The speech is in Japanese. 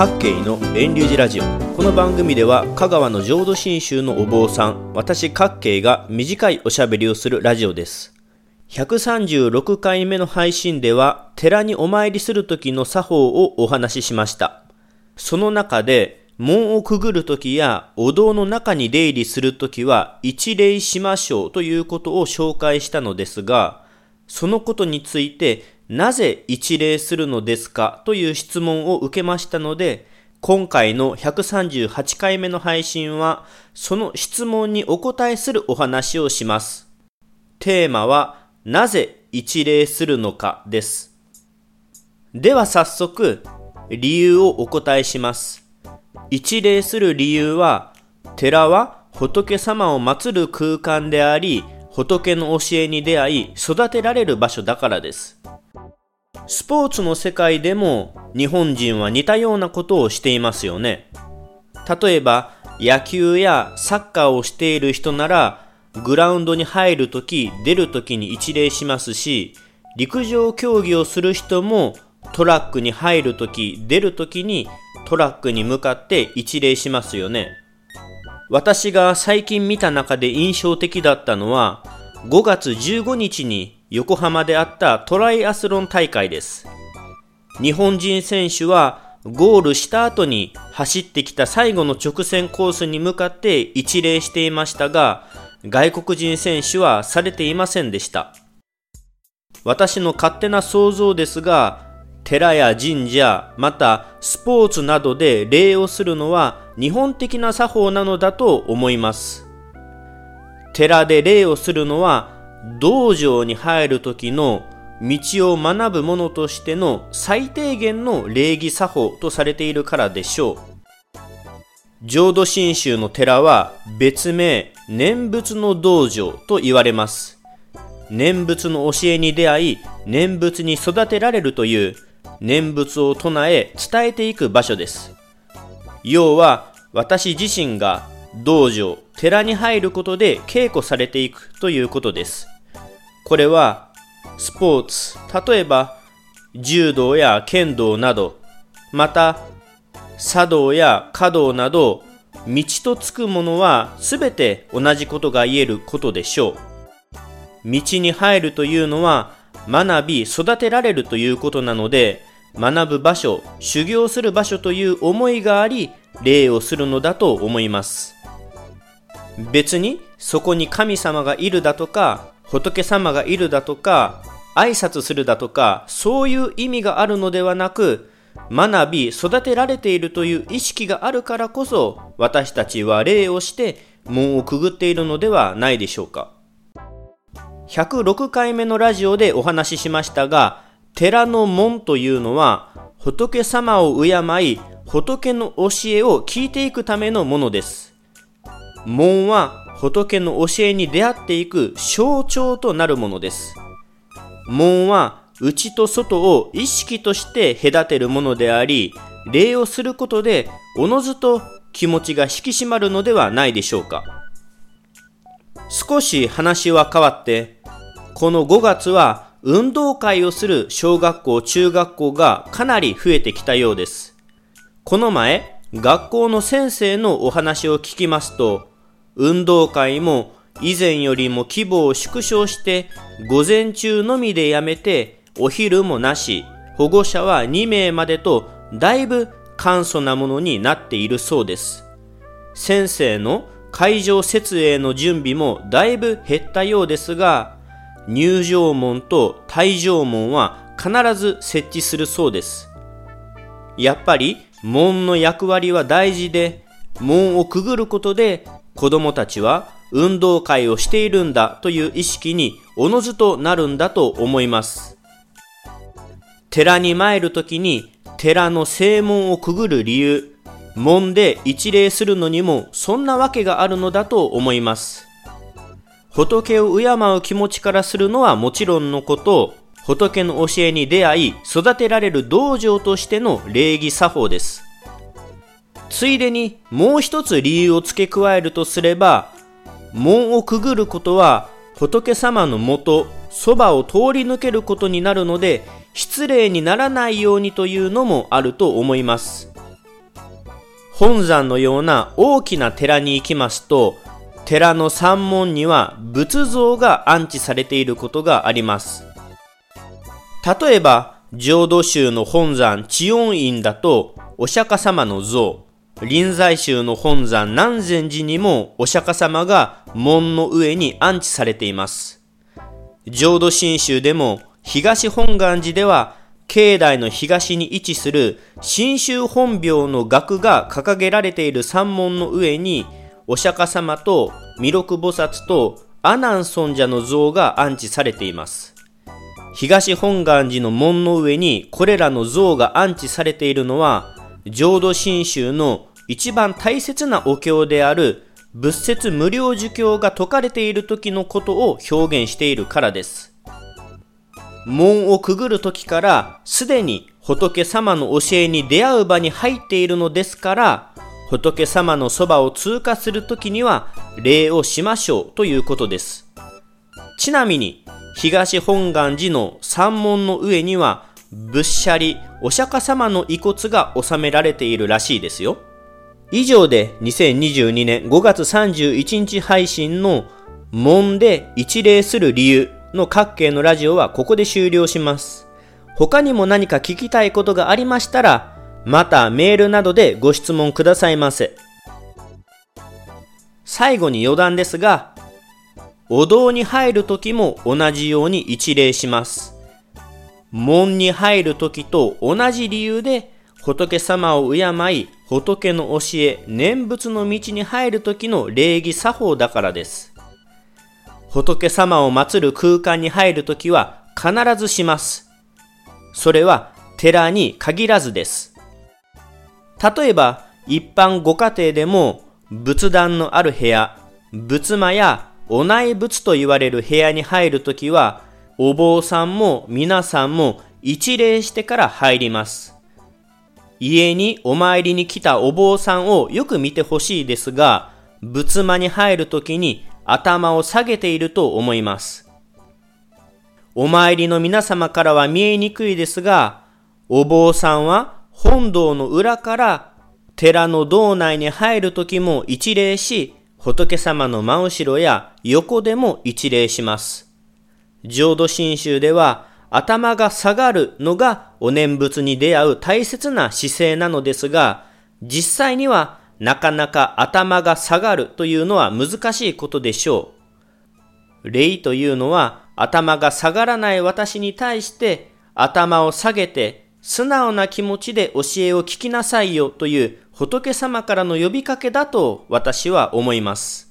各系の遠流寺ラジオ。この番組では香川の浄土真宗のお坊さん私各系が短いおしゃべりをするラジオです。136回目の配信では寺にお参りする時の作法をお話ししました。その中で門をくぐるときやお堂の中に出入りするときは一礼しましょうということを紹介したのですが、そのことについてなぜ一礼するのですかという質問を受けましたので、今回の138回目の配信は、その質問にお答えするお話をします。テーマは、なぜ一礼するのかです。では早速、理由をお答えします。一礼する理由は、寺は仏様を祀る空間であり、仏の教えに出会い育てられる場所だからです。スポーツの世界でも日本人は似たようなことをしていますよね。例えば野球やサッカーをしている人ならグラウンドに入るとき出るときに一礼しますし陸上競技をする人もトラックに入るとき出るときにトラックに向かって一礼しますよね。私が最近見た中で印象的だったのは5月15日に横浜であったトライアスロン大会です。日本人選手はゴールした後に走ってきた最後の直線コースに向かって一礼していましたが、外国人選手はされていませんでした。私の勝手な想像ですが、寺や神社、またスポーツなどで礼をするのは日本的な作法なのだと思います。寺で礼をするのは道場に入る時の道を学ぶ者としての最低限の礼儀作法とされているからでしょう。浄土真宗の寺は別名念仏の道場と言われます。念仏の教えに出会い、念仏に育てられるという念仏を唱え伝えていく場所です。要は私自身が道場、寺に入ることで稽古されていくということです。これはスポーツ、例えば柔道や剣道など、また茶道や華道など、道とつくものは全て同じことが言えることでしょう。道に入るというのは学び育てられるということなので、学ぶ場所、修行する場所という思いがあり、礼をするのだと思います。別にそこに神様がいるだとか仏様がいるだとか挨拶するだとかそういう意味があるのではなく学び育てられているという意識があるからこそ私たちは礼をして門をくぐっているのではないでしょうか。106回目のラジオでお話ししましたが寺の門というのは仏様を敬い仏の教えを聞いていくためのものです。門は仏の教えに出会っていく象徴となるものです。門は内と外を意識として隔てるものであり、礼をすることでおのずと気持ちが引き締まるのではないでしょうか。少し話は変わって、この5月は運動会をする小学校、中学校がかなり増えてきたようです。この前、学校の先生のお話を聞きますと、運動会も以前よりも規模を縮小して午前中のみでやめてお昼もなし保護者は2名までとだいぶ簡素なものになっているそうです。先生の会場設営の準備もだいぶ減ったようですが入場門と退場門は必ず設置するそうです。やっぱり門の役割は大事で門をくぐることで子供たちは運動会をしているんだという意識におのずとなるんだと思います。寺に参るときに寺の正門をくぐる理由、門で一礼するのにもそんなわけがあるのだと思います。仏を敬う気持ちからするのはもちろんのこと、仏の教えに出会い育てられる道場としての礼儀作法です。ついでにもう一つ理由を付け加えるとすれば、門をくぐることは仏様のもと、そばを通り抜けることになるので、失礼にならないようにというのもあると思います。本山のような大きな寺に行きますと、寺の山門には仏像が安置されていることがあります。例えば、浄土宗の本山智恩院だと、お釈迦様の像、臨済宗の本山南禅寺にもお釈迦様が門の上に安置されています。浄土真宗でも東本願寺では境内の東に位置する真宗本廟の額が掲げられている山門の上にお釈迦様と弥勒菩薩と阿南尊者の像が安置されています。東本願寺の門の上にこれらの像が安置されているのは浄土真宗の一番大切なお経である仏説無料儒教が説かれている時のことを表現しているからです。門をくぐる時からすでに仏様の教えに出会う場に入っているのですから仏様のそばを通過する時には礼をしましょうということです。ちなみに東本願寺の山門の上には仏舎利お釈迦様の遺骨が収められているらしいですよ。以上で2022年5月31日配信の門で一礼する理由の各系のラジオはここで終了します。他にも何か聞きたいことがありましたら、またメールなどでご質問くださいませ。最後に余談ですが、お堂に入るときも同じように一礼します。門に入るときと同じ理由で仏様を敬い、仏の教え、念仏の道に入るときの礼儀作法だからです。仏様を祀る空間に入るときは必ずします。それは寺に限らずです。例えば、一般ご家庭でも仏壇のある部屋、仏間やお内仏と言われる部屋に入るときは、お坊さんも皆さんも一礼してから入ります。家にお参りに来たお坊さんをよく見てほしいですが、仏間に入るときに頭を下げていると思います。お参りの皆様からは見えにくいですが、お坊さんは本堂の裏から寺の堂内に入るときも一礼し、仏様の真後ろや横でも一礼します。浄土真宗では頭が下がるのがお念仏に出会う大切な姿勢なのですが、実際にはなかなか頭が下がるというのは難しいことでしょう。礼というのは頭が下がらない私に対して頭を下げて素直な気持ちで教えを聞きなさいよという仏様からの呼びかけだと私は思います。